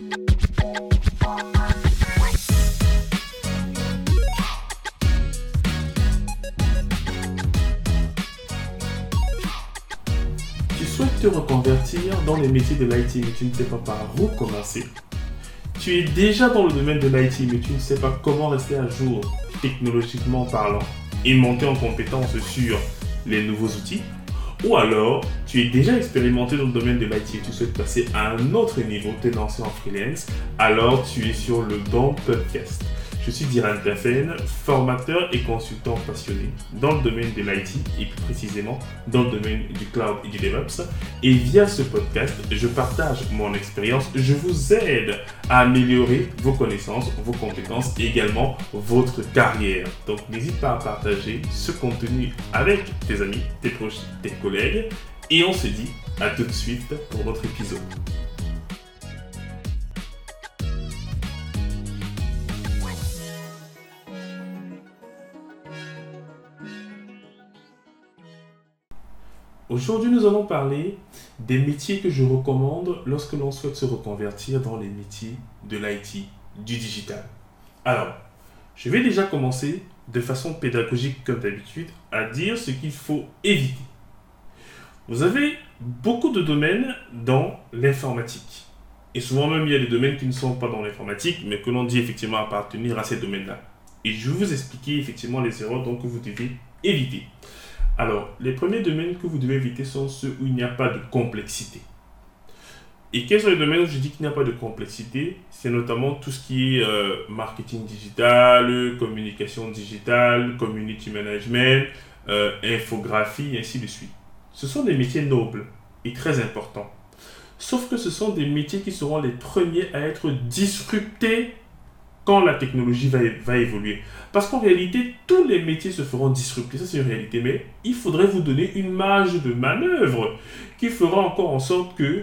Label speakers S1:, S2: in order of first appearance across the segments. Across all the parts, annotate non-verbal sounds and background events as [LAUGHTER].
S1: Tu souhaites te reconvertir dans les métiers de l'IT mais tu ne sais pas par où commencer. Tu es déjà dans le domaine de l'IT mais tu ne sais pas comment rester à jour technologiquement parlant et monter en compétence sur les nouveaux outils. Ou alors, tu es déjà expérimenté dans le domaine de l'IT et tu souhaites passer à un autre niveau, te lancer en freelance, alors tu es sur le bon podcast. Je suis Diran Tafen, formateur et consultant passionné dans le domaine de l'IT et plus précisément dans le domaine du cloud et du DevOps. Et via ce podcast, je partage mon expérience, je vous aide à améliorer vos connaissances, vos compétences et également votre carrière. Donc n'hésite pas à partager ce contenu avec tes amis, tes proches, tes collègues. Et on se dit à tout de suite pour notre épisode. Aujourd'hui, nous allons parler des métiers que je recommande lorsque l'on souhaite se reconvertir dans les métiers de l'IT, du digital. Alors, je vais déjà commencer de façon pédagogique comme d'habitude à dire ce qu'il faut éviter. Vous avez beaucoup de domaines dans l'informatique. Et souvent même, il y a des domaines qui ne sont pas dans l'informatique, mais que l'on dit effectivement appartenir à ces domaines-là. Et je vais vous expliquer effectivement les erreurs donc, que vous devez éviter. Alors, les premiers domaines que vous devez éviter sont ceux où il n'y a pas de complexité. Et quels sont les domaines où je dis qu'il n'y a pas de complexité? C'est notamment tout ce qui est euh, marketing digital, communication digitale, community management, euh, infographie, ainsi de suite. Ce sont des métiers nobles et très importants. Sauf que ce sont des métiers qui seront les premiers à être disruptés quand la technologie va, évoluer. Parce qu'en réalité, tous les métiers se feront disrupter, ça c'est une réalité, mais il faudrait vous donner une marge de manœuvre qui fera encore en sorte que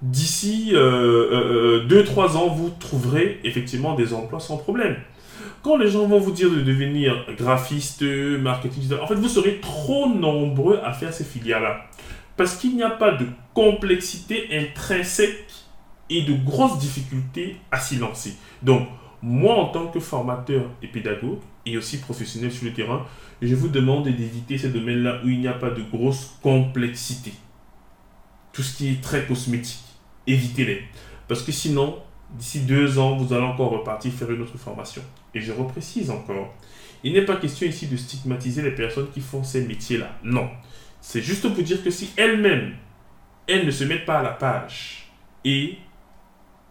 S1: d'ici 2-3 euh, euh, ans, vous trouverez effectivement des emplois sans problème. Quand les gens vont vous dire de devenir graphiste, marketing, en fait, vous serez trop nombreux à faire ces filières-là. Parce qu'il n'y a pas de complexité intrinsèque et de grosses difficultés à s'y lancer. Donc, moi, en tant que formateur et pédagogue, et aussi professionnel sur le terrain, je vous demande d'éviter ces domaines-là où il n'y a pas de grosse complexité. Tout ce qui est très cosmétique, évitez-les. Parce que sinon, d'ici deux ans, vous allez encore repartir faire une autre formation. Et je reprécise encore, il n'est pas question ici de stigmatiser les personnes qui font ces métiers-là. Non. C'est juste pour dire que si elles-mêmes, elles ne se mettent pas à la page et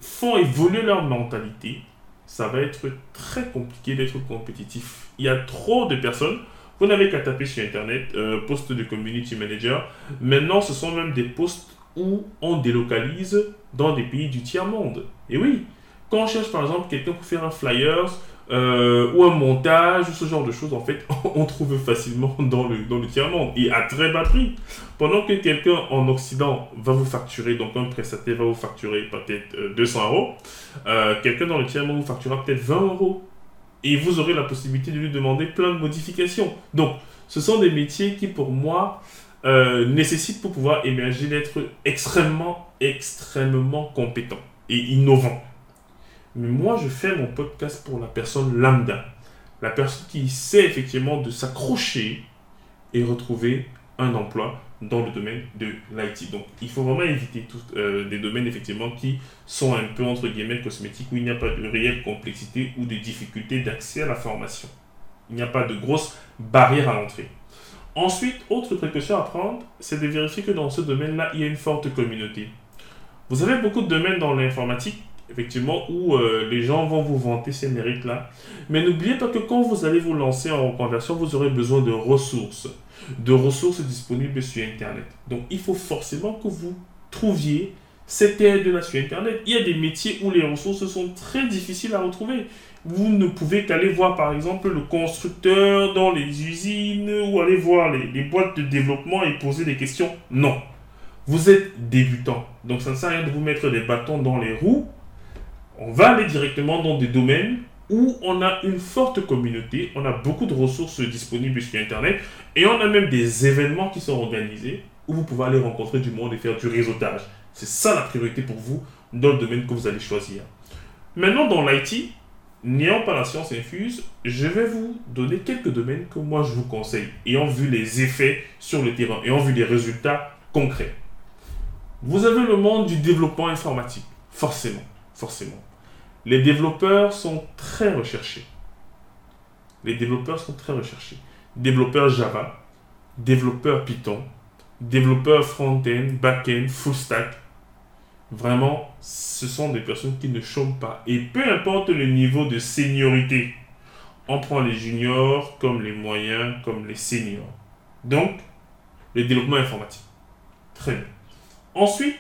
S1: font évoluer leur mentalité, ça va être très compliqué d'être compétitif. Il y a trop de personnes. Vous n'avez qu'à taper sur Internet, euh, poste de community manager. Maintenant, ce sont même des postes où on délocalise dans des pays du tiers-monde. Et oui, quand on cherche par exemple quelqu'un pour faire un flyers, euh, ou un montage, ce genre de choses, en fait, [LAUGHS] on trouve facilement dans le, dans le tiers-monde et à très bas prix. Pendant que quelqu'un en Occident va vous facturer, donc un prestataire va vous facturer peut-être 200 euh, euros, euh, quelqu'un dans le tiers-monde vous facturera peut-être 20 euros. Et vous aurez la possibilité de lui demander plein de modifications. Donc, ce sont des métiers qui, pour moi, nécessitent pour pouvoir émerger d'être extrêmement, extrêmement compétent et innovant. Mais moi, je fais mon podcast pour la personne lambda. La personne qui sait effectivement de s'accrocher et retrouver un emploi dans le domaine de l'IT. Donc, il faut vraiment éviter tout, euh, des domaines effectivement qui sont un peu entre guillemets cosmétiques où il n'y a pas de réelle complexité ou de difficulté d'accès à la formation. Il n'y a pas de grosses barrières à l'entrée. Ensuite, autre précaution à prendre, c'est de vérifier que dans ce domaine-là, il y a une forte communauté. Vous avez beaucoup de domaines dans l'informatique effectivement, où euh, les gens vont vous vanter ces mérites-là. Mais n'oubliez pas que quand vous allez vous lancer en reconversion, vous aurez besoin de ressources, de ressources disponibles sur Internet. Donc, il faut forcément que vous trouviez cette aide-là sur Internet. Il y a des métiers où les ressources sont très difficiles à retrouver. Vous ne pouvez qu'aller voir, par exemple, le constructeur dans les usines ou aller voir les, les boîtes de développement et poser des questions. Non. Vous êtes débutant. Donc, ça ne sert à rien de vous mettre des bâtons dans les roues on va aller directement dans des domaines où on a une forte communauté, on a beaucoup de ressources disponibles sur Internet et on a même des événements qui sont organisés où vous pouvez aller rencontrer du monde et faire du réseautage. C'est ça la priorité pour vous dans le domaine que vous allez choisir. Maintenant, dans l'IT, n'ayant pas la science infuse, je vais vous donner quelques domaines que moi je vous conseille, ayant vu les effets sur le terrain, ayant vu les résultats concrets. Vous avez le monde du développement informatique, forcément, forcément. Les développeurs sont très recherchés. Les développeurs sont très recherchés. Développeurs Java, développeurs Python, développeurs front-end, back-end, full stack. Vraiment, ce sont des personnes qui ne chôment pas. Et peu importe le niveau de seniorité, on prend les juniors comme les moyens, comme les seniors. Donc, le développement informatique. Très bien. Ensuite,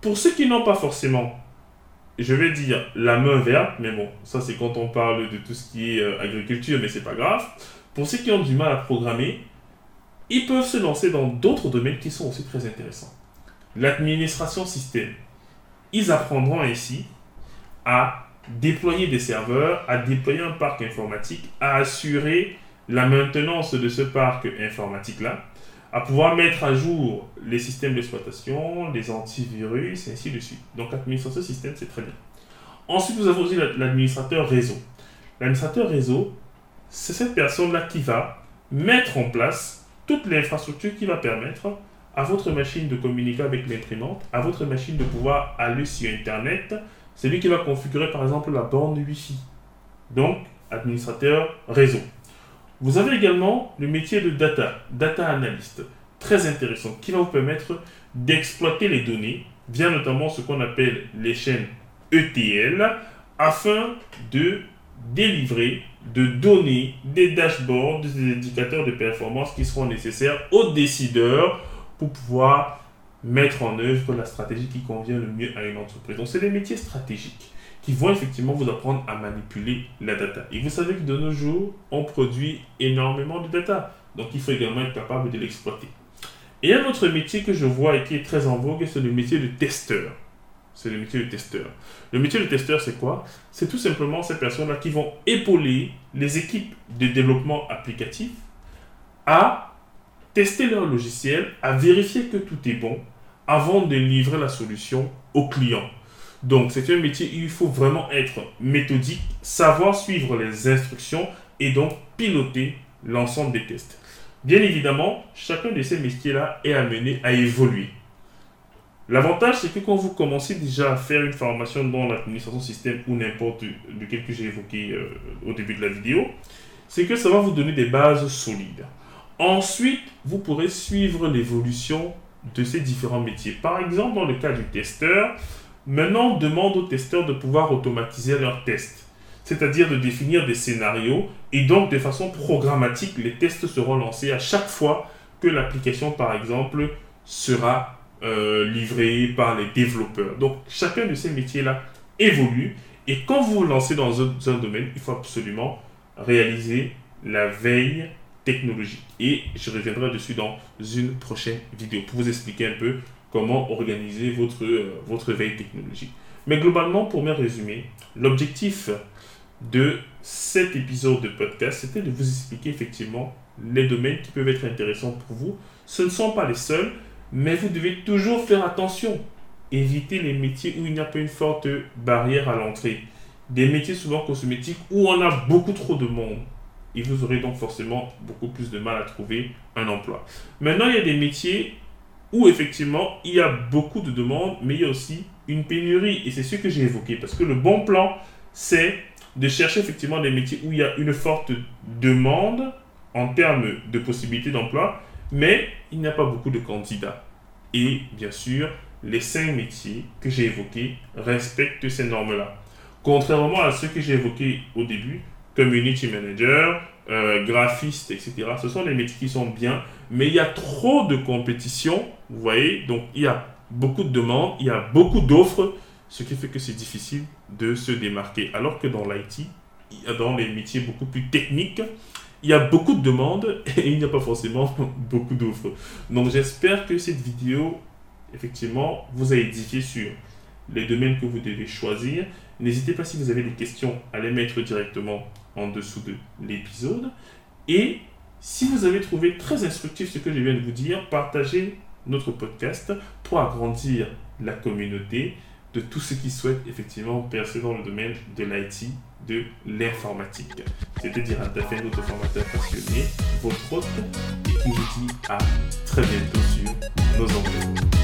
S1: pour ceux qui n'ont pas forcément, je vais dire la main verte, mais bon, ça c'est quand on parle de tout ce qui est euh, agriculture, mais c'est pas grave. Pour ceux qui ont du mal à programmer, ils peuvent se lancer dans d'autres domaines qui sont aussi très intéressants. L'administration système ils apprendront ainsi à déployer des serveurs, à déployer un parc informatique, à assurer la maintenance de ce parc informatique-là, à pouvoir mettre à jour les systèmes d'exploitation, les antivirus, et ainsi de suite. Donc l'administration système, c'est très bien. Ensuite, nous avons aussi l'administrateur réseau. L'administrateur réseau, c'est cette personne-là qui va mettre en place toute l'infrastructure qui va permettre à votre machine de communiquer avec l'imprimante, à votre machine de pouvoir aller sur Internet. C'est lui qui va configurer par exemple la bande Wi-Fi. Donc, administrateur réseau. Vous avez également le métier de data, data analyst, très intéressant, qui va vous permettre d'exploiter les données via notamment ce qu'on appelle les chaînes ETL afin de délivrer, de donner des dashboards, des indicateurs de performance qui seront nécessaires aux décideurs pour pouvoir mettre en œuvre la stratégie qui convient le mieux à une entreprise. Donc, c'est des métiers stratégiques qui vont effectivement vous apprendre à manipuler la data. Et vous savez que de nos jours, on produit énormément de data. Donc, il faut également être capable de l'exploiter. Et un autre métier que je vois et qui est très en vogue, c'est le métier de testeur. C'est le métier de testeur. Le métier de testeur, c'est quoi? C'est tout simplement ces personnes-là qui vont épauler les équipes de développement applicatif à tester leur logiciel, à vérifier que tout est bon avant de livrer la solution au client. Donc c'est un métier où il faut vraiment être méthodique, savoir suivre les instructions et donc piloter l'ensemble des tests. Bien évidemment, chacun de ces métiers-là est amené à évoluer. L'avantage, c'est que quand vous commencez déjà à faire une formation dans l'administration système ou n'importe lequel que j'ai évoqué euh, au début de la vidéo, c'est que ça va vous donner des bases solides. Ensuite, vous pourrez suivre l'évolution de ces différents métiers. Par exemple, dans le cas du testeur, maintenant on demande aux testeurs de pouvoir automatiser leurs tests, c'est-à-dire de définir des scénarios et donc de façon programmatique, les tests seront lancés à chaque fois que l'application, par exemple, sera euh, livrée par les développeurs. Donc chacun de ces métiers-là évolue et quand vous vous lancez dans un domaine, il faut absolument réaliser la veille technologique. Et je reviendrai dessus dans une prochaine vidéo pour vous expliquer un peu comment organiser votre, euh, votre veille technologique. Mais globalement, pour me résumer, l'objectif de cet épisode de podcast, c'était de vous expliquer effectivement les domaines qui peuvent être intéressants pour vous. Ce ne sont pas les seuls, mais vous devez toujours faire attention. Éviter les métiers où il n'y a pas une forte barrière à l'entrée. Des métiers souvent cosmétiques où on a beaucoup trop de monde et vous aurez donc forcément beaucoup plus de mal à trouver un emploi. Maintenant, il y a des métiers effectivement il y a beaucoup de demandes, mais il y a aussi une pénurie. Et c'est ce que j'ai évoqué. Parce que le bon plan, c'est de chercher effectivement des métiers où il y a une forte demande en termes de possibilités d'emploi, mais il n'y a pas beaucoup de candidats. Et bien sûr, les cinq métiers que j'ai évoqués respectent ces normes-là. Contrairement à ceux que j'ai évoqués au début, community manager, euh, graphiste, etc. Ce sont des métiers qui sont bien, mais il y a trop de compétition, vous voyez, donc il y a beaucoup de demandes, il y a beaucoup d'offres, ce qui fait que c'est difficile de se démarquer. Alors que dans l'IT, dans les métiers beaucoup plus techniques, il y a beaucoup de demandes [LAUGHS] et il n'y a pas forcément [LAUGHS] beaucoup d'offres. Donc j'espère que cette vidéo, effectivement, vous a édifié sur les domaines que vous devez choisir. N'hésitez pas si vous avez des questions à les mettre directement en dessous de l'épisode. Et si vous avez trouvé très instructif ce que je viens de vous dire, partagez notre podcast pour agrandir la communauté. de tous ceux qui souhaitent effectivement percer dans le domaine de l'IT, de l'informatique. C'était Diran Tafé, notre formateur passionné, votre hôte, et qui vous dit à très bientôt sur nos ondes.